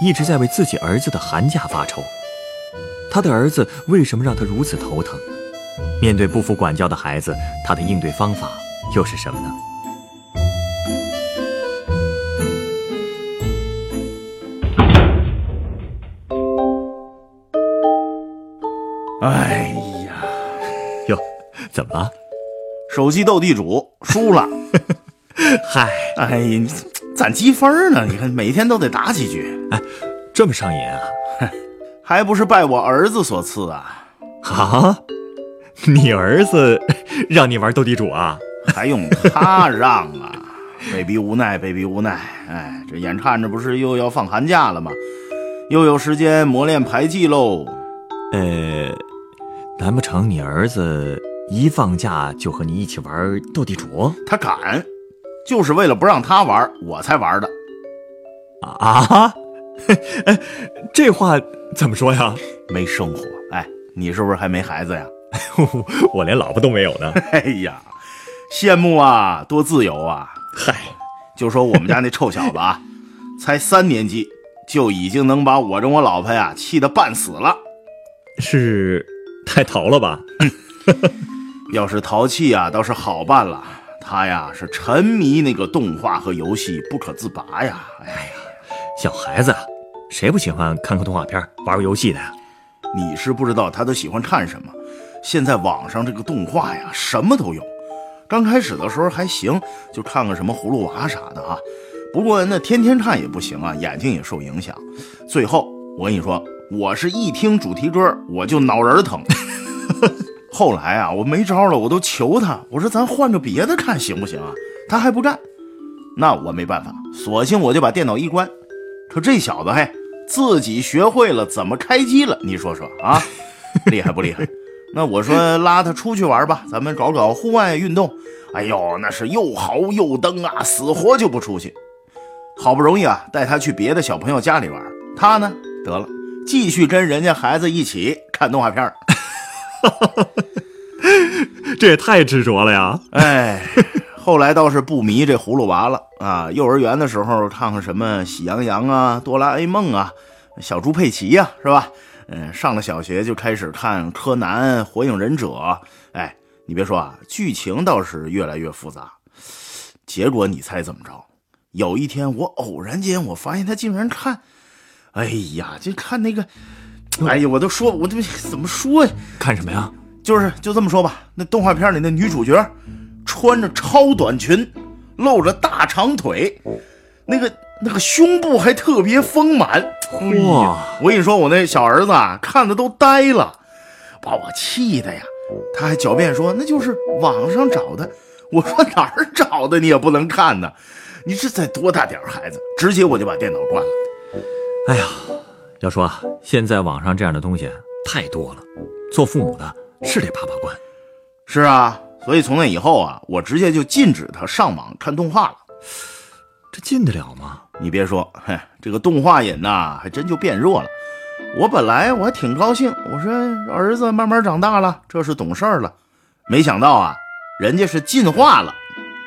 一直在为自己儿子的寒假发愁。他的儿子为什么让他如此头疼？面对不服管教的孩子，他的应对方法又是什么呢？哎呀，哟，怎么了？手机斗地主输了。嗨，哎呀，你攒积分呢？你看每天都得打几局，哎，这么上瘾啊？还不是拜我儿子所赐啊！啊，你儿子让你玩斗地主啊？还用他让啊？被逼无奈，被逼无奈。哎，这眼看着不是又要放寒假了吗？又有时间磨练牌技喽。呃，难不成你儿子一放假就和你一起玩斗地主？他敢，就是为了不让他玩，我才玩的。啊？哎，这话怎么说呀？没生活。哎，你是不是还没孩子呀？我连老婆都没有呢。哎呀，羡慕啊，多自由啊！嗨，就说我们家那臭小子啊，才三年级就已经能把我跟我老婆呀气得半死了。是太淘了吧？要是淘气啊，倒是好办了。他呀是沉迷那个动画和游戏不可自拔呀。哎呀，小孩子，谁不喜欢看看动画片、玩个游戏的呀？你是不知道他都喜欢看什么。现在网上这个动画呀，什么都有。刚开始的时候还行，就看个什么葫芦娃啥的啊。不过那天天看也不行啊，眼睛也受影响。最后我跟你说。我是一听主题歌我就脑仁疼，后来啊我没招了，我都求他，我说咱换个别的看行不行啊？他还不干，那我没办法，索性我就把电脑一关。可这小子嘿，自己学会了怎么开机了，你说说啊，厉害不厉害？那我说拉他出去玩吧，咱们搞搞户外运动。哎呦，那是又嚎又蹬啊，死活就不出去。好不容易啊带他去别的小朋友家里玩，他呢得了。继续跟人家孩子一起看动画片 这也太执着了呀！哎，后来倒是不迷这葫芦娃了啊。幼儿园的时候看看什么《喜羊羊》啊、《哆啦 A 梦》啊、《小猪佩奇》呀，是吧？嗯，上了小学就开始看《柯南》《火影忍者》。哎，你别说啊，剧情倒是越来越复杂。结果你猜怎么着？有一天我偶然间我发现他竟然看。哎呀，就看那个，哎呀，我都说，我这怎么说呀？看什么呀？就是就这么说吧。那动画片里那女主角，穿着超短裙，露着大长腿，那个那个胸部还特别丰满。哇！我跟你说，我那小儿子啊，看的都呆了，把我气的呀。他还狡辩说那就是网上找的。我说哪儿找的？你也不能看呢。你这才多大点孩子？直接我就把电脑关了。哎呀，要说啊，现在网上这样的东西太多了，做父母的是得把把关。是啊，所以从那以后啊，我直接就禁止他上网看动画了。这禁得了吗？你别说，嘿，这个动画瘾呐，还真就变弱了。我本来我还挺高兴，我说儿子慢慢长大了，这是懂事儿了。没想到啊，人家是进化了。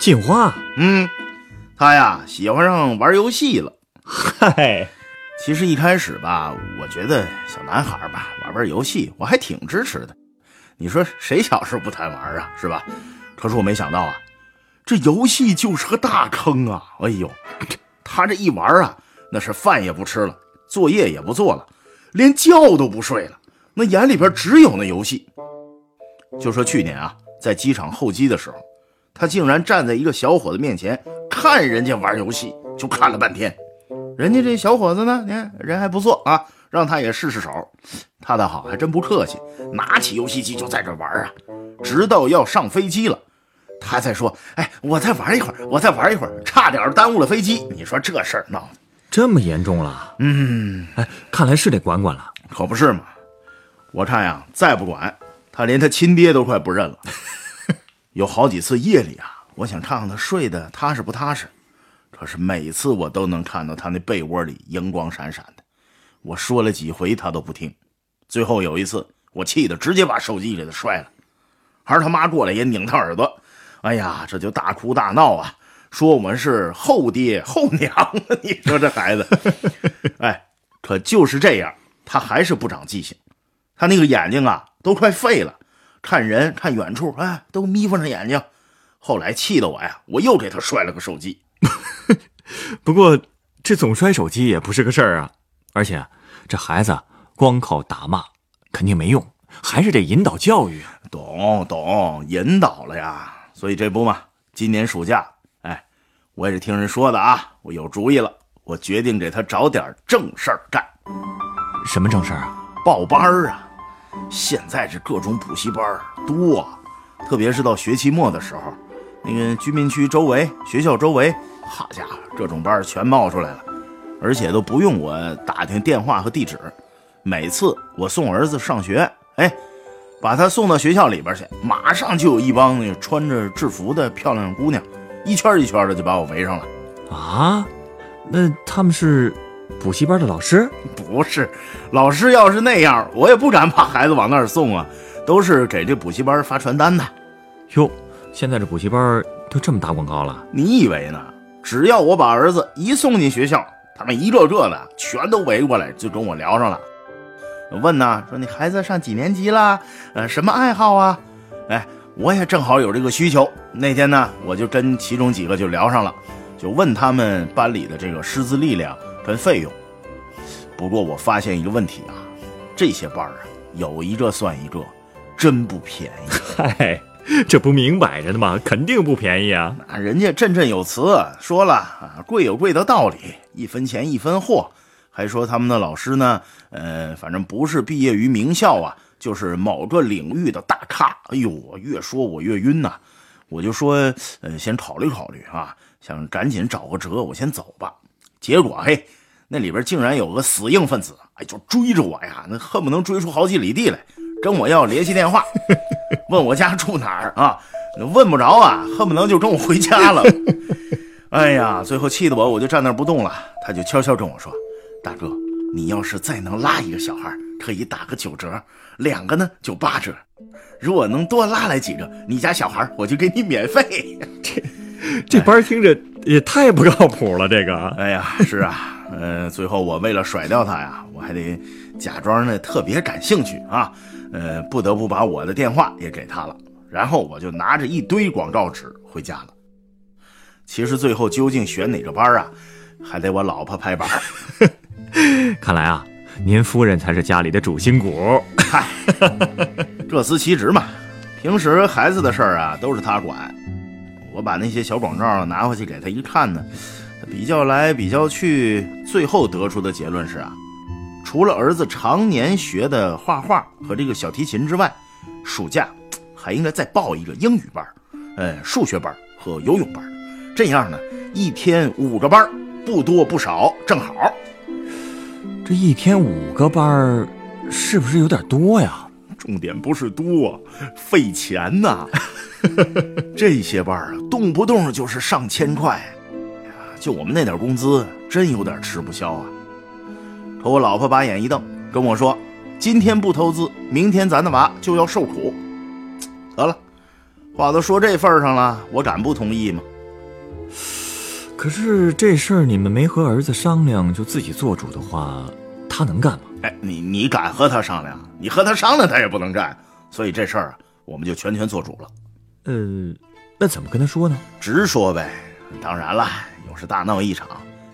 进化？嗯，他呀喜欢上玩游戏了。嗨。其实一开始吧，我觉得小男孩吧玩玩游戏，我还挺支持的。你说谁小时候不贪玩啊，是吧？可是我没想到啊，这游戏就是个大坑啊！哎呦，他这一玩啊，那是饭也不吃了，作业也不做了，连觉都不睡了，那眼里边只有那游戏。就说去年啊，在机场候机的时候，他竟然站在一个小伙子面前看人家玩游戏，就看了半天。人家这小伙子呢，你看人还不错啊，让他也试试手。他倒好，还真不客气，拿起游戏机就在这玩啊，直到要上飞机了，他才说：“哎，我再玩一会儿，我再玩一会儿，差点耽误了飞机。”你说这事儿闹的这么严重了？嗯，哎，看来是得管管了。可不是嘛！我看呀，再不管，他连他亲爹都快不认了。有好几次夜里啊，我想看看他睡得踏实不踏实，可是每次我都能看到他那被窝里荧光闪闪的。我说了几回，他都不听。最后有一次，我气得直接把手机给他摔了，儿他妈过来也拧他耳朵。哎呀，这就大哭大闹啊，说我们是后爹后娘。你说这孩子，哎，可就是这样，他还是不长记性。他那个眼睛啊，都快废了，看人看远处，哎，都眯缝着眼睛。后来气得我呀，我又给他摔了个手机。不过这总摔手机也不是个事儿啊，而且这孩子光靠打骂肯定没用，还是得引导教育。懂懂，引导了呀。所以这不嘛，今年暑假，哎，我也是听人说的啊，我有主意了，我决定给他找点正事儿干。什么正事儿啊？报班儿啊！现在这各种补习班多，特别是到学期末的时候，那个居民区周围、学校周围，好家伙，这种班全冒出来了，而且都不用我打听电话和地址。每次我送儿子上学，哎，把他送到学校里边去，马上就有一帮那穿着制服的漂亮姑娘，一圈一圈的就把我围上了。啊？那他们是补习班的老师？不是，老师要是那样，我也不敢把孩子往那儿送啊。都是给这补习班发传单的。哟，现在这补习班都这么打广告了？你以为呢？只要我把儿子一送进学校，他们一个个的全都围过来，就跟我聊上了。问呢，说你孩子上几年级了？呃，什么爱好啊？哎，我也正好有这个需求。那天呢，我就跟其中几个就聊上了，就问他们班里的这个师资力量跟费用。不过我发现一个问题啊，这些班啊，有一个算一个，真不便宜。嗨，这不明摆着的吗？肯定不便宜啊！那人家振振有词说了啊，贵有贵的道理，一分钱一分货。还说他们的老师呢，呃，反正不是毕业于名校啊，就是某个领域的大咖。哎呦，我越说我越晕呐，我就说，呃，先考虑考虑啊，想赶紧找个辙，我先走吧。结果嘿，那里边竟然有个死硬分子，哎，就追着我呀，那恨不能追出好几里地来，跟我要联系电话，问我家住哪儿啊？问不着啊，恨不能就跟我回家了。哎呀，最后气得我，我就站那不动了。他就悄悄跟我说。大哥，你要是再能拉一个小孩，可以打个九折；两个呢就八折。如果能多拉来几个，你家小孩我就给你免费。这这班听着也太不靠谱了。这个，哎呀，是啊，呃，最后我为了甩掉他呀，我还得假装呢特别感兴趣啊，呃，不得不把我的电话也给他了。然后我就拿着一堆广告纸回家了。其实最后究竟选哪个班啊，还得我老婆拍板。看来啊，您夫人才是家里的主心骨。嗨，各司其职嘛。平时孩子的事儿啊，都是他管。我把那些小广告拿回去给他一看呢，比较来比较去，最后得出的结论是啊，除了儿子常年学的画画和这个小提琴之外，暑假还应该再报一个英语班、呃数学班和游泳班。这样呢，一天五个班，不多不少，正好。这一天五个班儿，是不是有点多呀？重点不是多，费钱呐。这些班啊，动不动就是上千块，就我们那点工资，真有点吃不消啊。可我老婆把眼一瞪，跟我说：“今天不投资，明天咱的娃就要受苦。”得了，话都说这份上了，我敢不同意吗？可是这事儿你们没和儿子商量就自己做主的话，他能干吗？哎，你你敢和他商量？你和他商量，他也不能干。所以这事儿啊，我们就全权做主了。呃，那怎么跟他说呢？直说呗。当然了，又是大闹一场。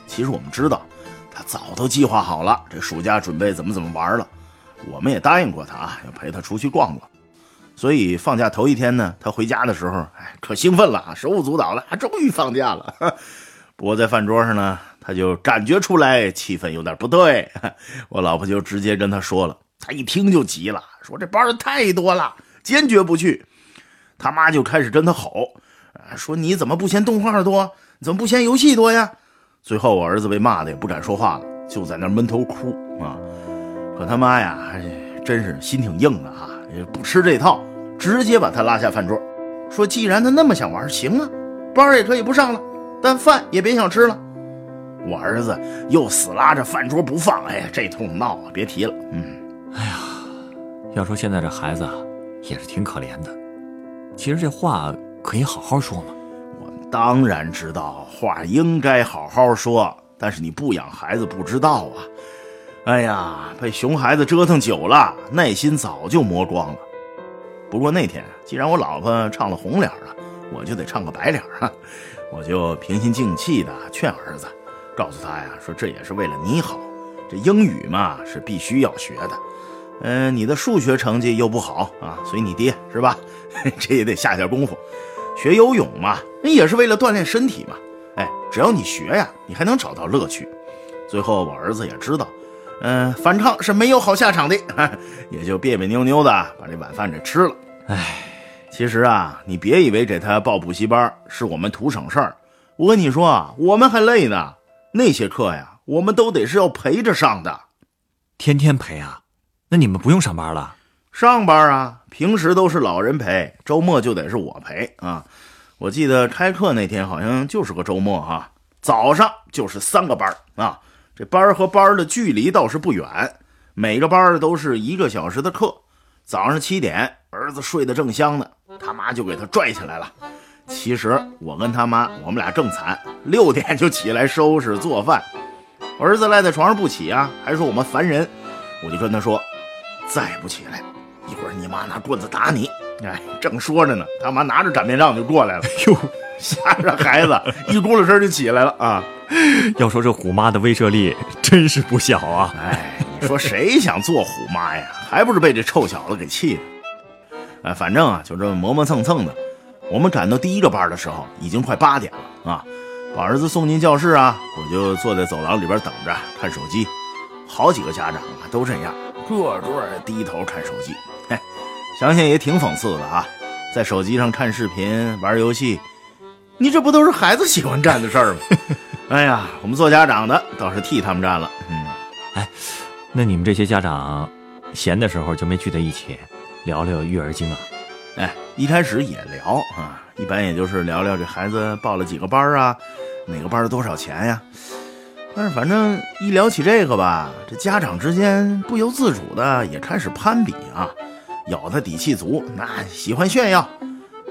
其实我们知道，他早都计划好了，这暑假准备怎么怎么玩了。我们也答应过他啊，要陪他出去逛逛。所以放假头一天呢，他回家的时候，哎，可兴奋了，手舞足蹈了，终于放假了。不过在饭桌上呢，他就感觉出来气氛有点不对，我老婆就直接跟他说了，他一听就急了，说这班太多了，坚决不去。他妈就开始跟他吼，说你怎么不嫌动画多，怎么不嫌游戏多呀？最后我儿子被骂的也不敢说话了，就在那闷头哭啊。可他妈呀，还真是心挺硬的哈，也不吃这套，直接把他拉下饭桌，说既然他那么想玩，行啊，班也可以不上了，但饭也别想吃了。我儿子又死拉着饭桌不放，哎呀，这通闹啊，别提了。嗯，哎呀，要说现在这孩子啊，也是挺可怜的。其实这话可以好好说嘛。我当然知道话应该好好说，但是你不养孩子不知道啊。哎呀，被熊孩子折腾久了，耐心早就磨光了。不过那天既然我老婆唱了红脸了，我就得唱个白脸啊。我就平心静气的劝儿子。告诉他呀，说这也是为了你好。这英语嘛是必须要学的，嗯，你的数学成绩又不好啊，随你爹是吧？这也得下点功夫。学游泳嘛，那也是为了锻炼身体嘛。哎，只要你学呀，你还能找到乐趣。最后我儿子也知道，嗯，反抗是没有好下场的，也就别别扭扭的把这晚饭给吃了。哎，其实啊，你别以为给他报补习班是我们图省事儿，我跟你说啊，我们还累呢。那些课呀，我们都得是要陪着上的，天天陪啊？那你们不用上班了？上班啊，平时都是老人陪，周末就得是我陪啊。我记得开课那天好像就是个周末哈，早上就是三个班啊，这班和班的距离倒是不远，每个班都是一个小时的课。早上七点，儿子睡得正香呢，他妈就给他拽起来了。其实我跟他妈，我们俩正惨，六点就起来收拾做饭。儿子赖在床上不起啊，还说我们烦人。我就跟他说：“再不起来，一会儿你妈拿棍子打你。”哎，正说着呢，他妈拿着擀面杖就过来了。哟，吓着孩子 一咕噜声就起来了啊！要说这虎妈的威慑力真是不小啊！哎，你说谁想做虎妈呀？还不是被这臭小子给气的？哎，反正啊，就这么磨磨蹭蹭的。我们赶到第一个班的时候，已经快八点了啊！把儿子送进教室啊，我就坐在走廊里边等着看手机。好几个家长啊都这样，个个低头看手机。嘿，想想也挺讽刺的啊，在手机上看视频、玩游戏，你这不都是孩子喜欢干的事儿吗？哎呀，我们做家长的倒是替他们占了。嗯，哎，那你们这些家长闲的时候就没聚在一起聊聊育儿经啊？哎，一开始也聊啊，一般也就是聊聊这孩子报了几个班啊，哪个班多少钱呀。但是反正一聊起这个吧，这家长之间不由自主的也开始攀比啊。有的底气足，那喜欢炫耀；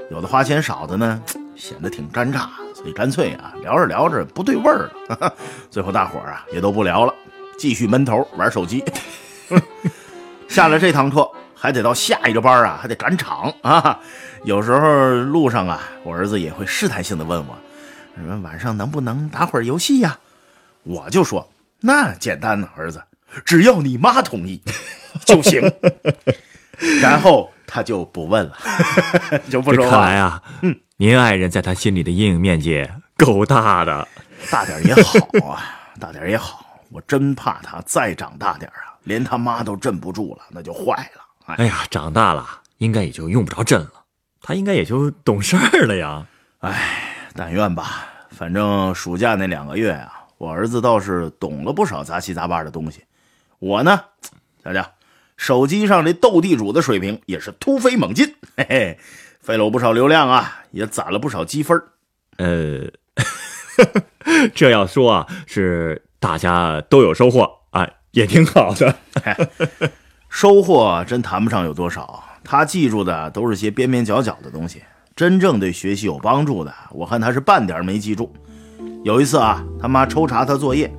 有的花钱少的呢，显得挺尴尬，所以干脆啊，聊着聊着不对味儿了。最后大伙儿啊也都不聊了，继续闷头玩手机。下了这堂课。还得到下一个班啊，还得赶场啊！有时候路上啊，我儿子也会试探性的问我：“说晚上能不能打会儿游戏呀？”我就说：“那简单呢，儿子，只要你妈同意就行。”然后他就不问了，就不说。看来啊，嗯，您爱人在他心里的阴影面积够大的，大点也好啊，大点也好。我真怕他再长大点啊，连他妈都镇不住了，那就坏了。哎呀，长大了应该也就用不着朕了，他应该也就懂事儿了呀。哎，但愿吧。反正暑假那两个月啊，我儿子倒是懂了不少杂七杂八的东西。我呢，瞧瞧，手机上这斗地主的水平也是突飞猛进，嘿嘿，费了我不少流量啊，也攒了不少积分。呃，这要说啊，是大家都有收获啊，也挺好的。收获真谈不上有多少，他记住的都是些边边角角的东西，真正对学习有帮助的，我看他是半点没记住。有一次啊，他妈抽查他作业，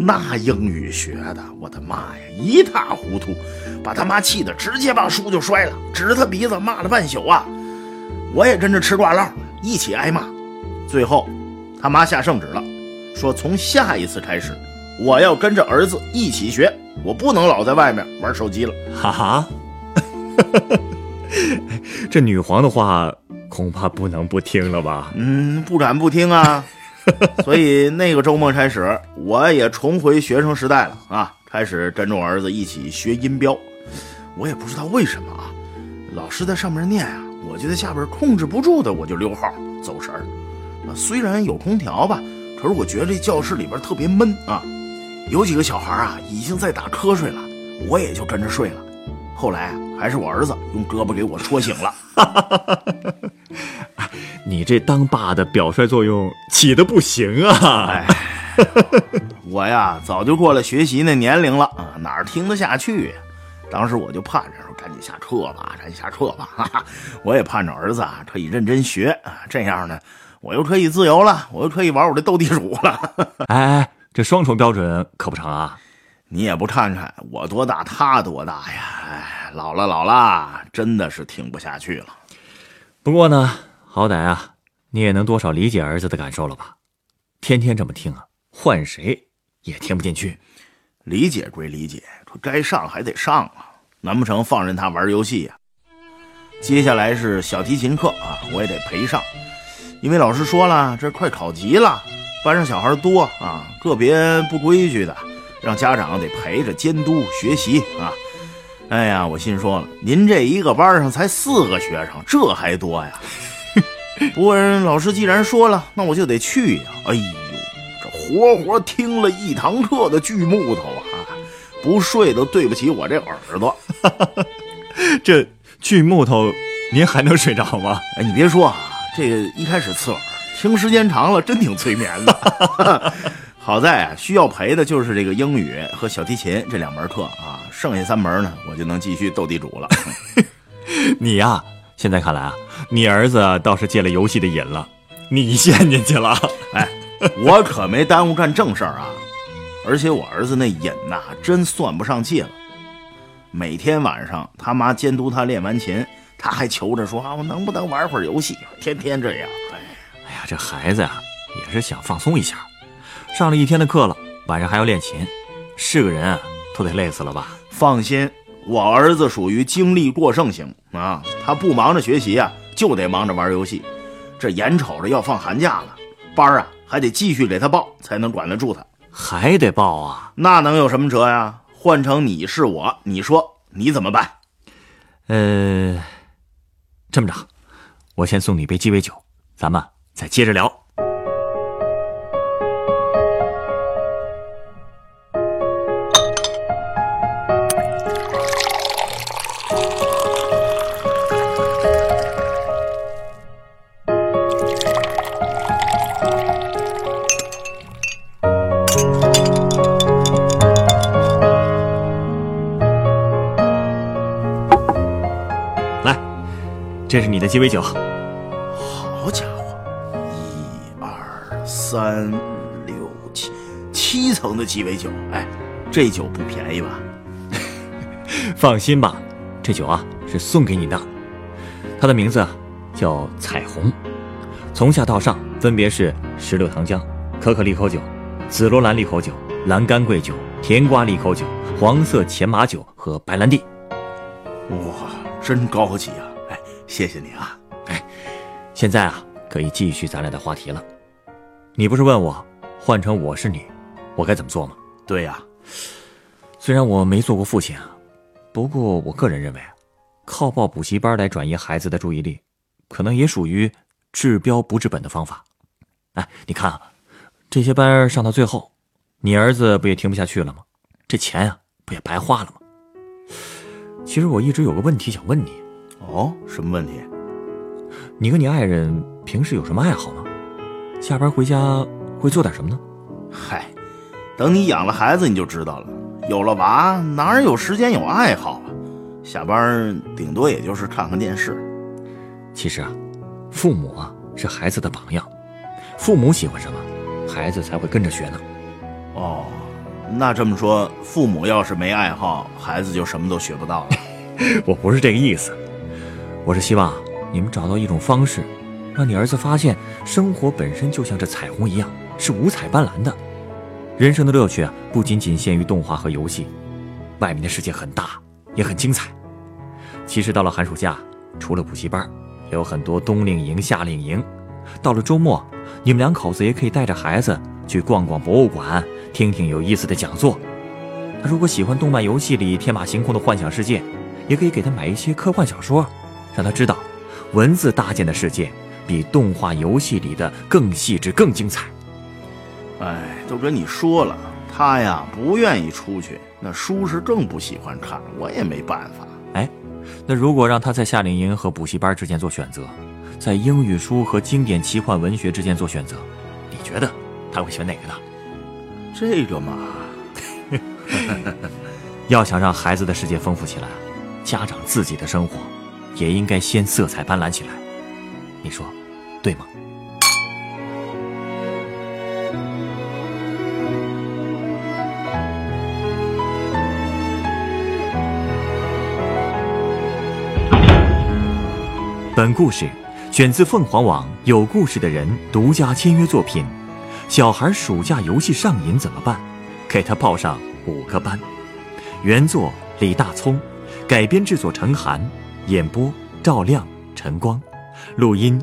那英语学的，我的妈呀，一塌糊涂，把他妈气得直接把书就摔了，指着他鼻子骂了半宿啊！我也跟着吃挂唠，一起挨骂。最后，他妈下圣旨了，说从下一次开始，我要跟着儿子一起学。我不能老在外面玩手机了，哈哈。这女皇的话恐怕不能不听了吧？嗯，不敢不听啊。所以那个周末开始，我也重回学生时代了啊，开始跟着我儿子一起学音标。我也不知道为什么啊，老师在上面念啊，我就在下边控制不住的，我就溜号走神儿。啊，虽然有空调吧，可是我觉得这教室里边特别闷啊。有几个小孩啊，已经在打瞌睡了。我也就跟着睡了。后来还是我儿子用胳膊给我戳醒了。你这当爸的表率作用起的不行啊！哎，我呀早就过了学习那年龄了啊，哪儿听得下去呀？当时我就盼着说赶紧下课吧，赶紧下课吧。哈哈，我也盼着儿子啊可以认真学啊，这样呢，我又可以自由了，我又可以玩我的斗地主了。哎 哎，这双重标准可不成啊！你也不看看我多大，他多大呀？哎，老了老了，真的是听不下去了。不过呢，好歹啊，你也能多少理解儿子的感受了吧？天天这么听啊，换谁也听不进去。理解归理解，可该上还得上啊，难不成放任他玩游戏呀？接下来是小提琴课啊，我也得陪上，因为老师说了，这快考级了，班上小孩多啊，个别不规矩的。让家长得陪着监督学习啊！哎呀，我心说了，您这一个班上才四个学生，这还多呀？不过老师既然说了，那我就得去呀！哎呦，这活活听了一堂课的锯木头啊！不睡都对不起我这耳朵。这锯木头，您还能睡着吗？哎，你别说啊，这个一开始刺耳，听时间长了真挺催眠的。好在啊，需要陪的就是这个英语和小提琴这两门课啊，剩下三门呢，我就能继续斗地主了。你呀，现在看来啊，你儿子倒是戒了游戏的瘾了，你陷进去了。哎，我可没耽误干正事儿啊，而且我儿子那瘾呐，真算不上戒了。每天晚上他妈监督他练完琴，他还求着说啊，我能不能玩会儿游戏？天天这样。这孩子呀，也是想放松一下。上了一天的课了，晚上还要练琴，是个人啊，都得累死了吧？放心，我儿子属于精力过剩型啊，他不忙着学习啊，就得忙着玩游戏。这眼瞅着要放寒假了，班啊还得继续给他报，才能管得住他。还得报啊？那能有什么辙呀？换成你是我，你说你怎么办？呃，这么着，我先送你一杯鸡尾酒，咱们再接着聊。来这是你的鸡尾酒，三六七，七层的鸡尾酒，哎，这酒不便宜吧？放心吧，这酒啊是送给你的，它的名字叫彩虹，从下到上分别是石榴糖浆、可可利口酒、紫罗兰利口酒、蓝干桂酒、甜瓜利口酒、黄色前马酒和白兰地。哇，真高级啊！哎谢谢你啊，哎，现在啊，可以继续咱俩的话题了。你不是问我，换成我是你，我该怎么做吗？对呀，虽然我没做过父亲啊，不过我个人认为，靠报补习班来转移孩子的注意力，可能也属于治标不治本的方法。哎，你看啊，这些班上到最后，你儿子不也听不下去了吗？这钱啊，不也白花了吗？其实我一直有个问题想问你。哦，什么问题？你跟你爱人平时有什么爱好吗？下班回家会做点什么呢？嗨，等你养了孩子你就知道了。有了娃哪有时间有爱好啊？下班顶多也就是看看电视。其实啊，父母啊是孩子的榜样，父母喜欢什么，孩子才会跟着学呢。哦，那这么说，父母要是没爱好，孩子就什么都学不到了。我不是这个意思。我是希望你们找到一种方式，让你儿子发现生活本身就像这彩虹一样，是五彩斑斓的。人生的乐趣啊，不仅仅限于动画和游戏，外面的世界很大，也很精彩。其实到了寒暑假，除了补习班，有很多冬令营、夏令营。到了周末，你们两口子也可以带着孩子去逛逛博物馆，听听有意思的讲座。他如果喜欢动漫游戏里天马行空的幻想世界，也可以给他买一些科幻小说。让他知道，文字搭建的世界比动画游戏里的更细致、更精彩。哎，都跟你说了，他呀不愿意出去，那书是更不喜欢看，我也没办法。哎，那如果让他在夏令营和补习班之间做选择，在英语书和经典奇幻文学之间做选择，你觉得他会选哪个呢？这个嘛，要想让孩子的世界丰富起来，家长自己的生活也应该先色彩斑斓起来。你说，对吗？本故事选自凤凰网“有故事的人”独家签约作品。小孩暑假游戏上瘾怎么办？给他报上五个班。原作李大聪，改编制作陈寒，演播赵亮、陈光，录音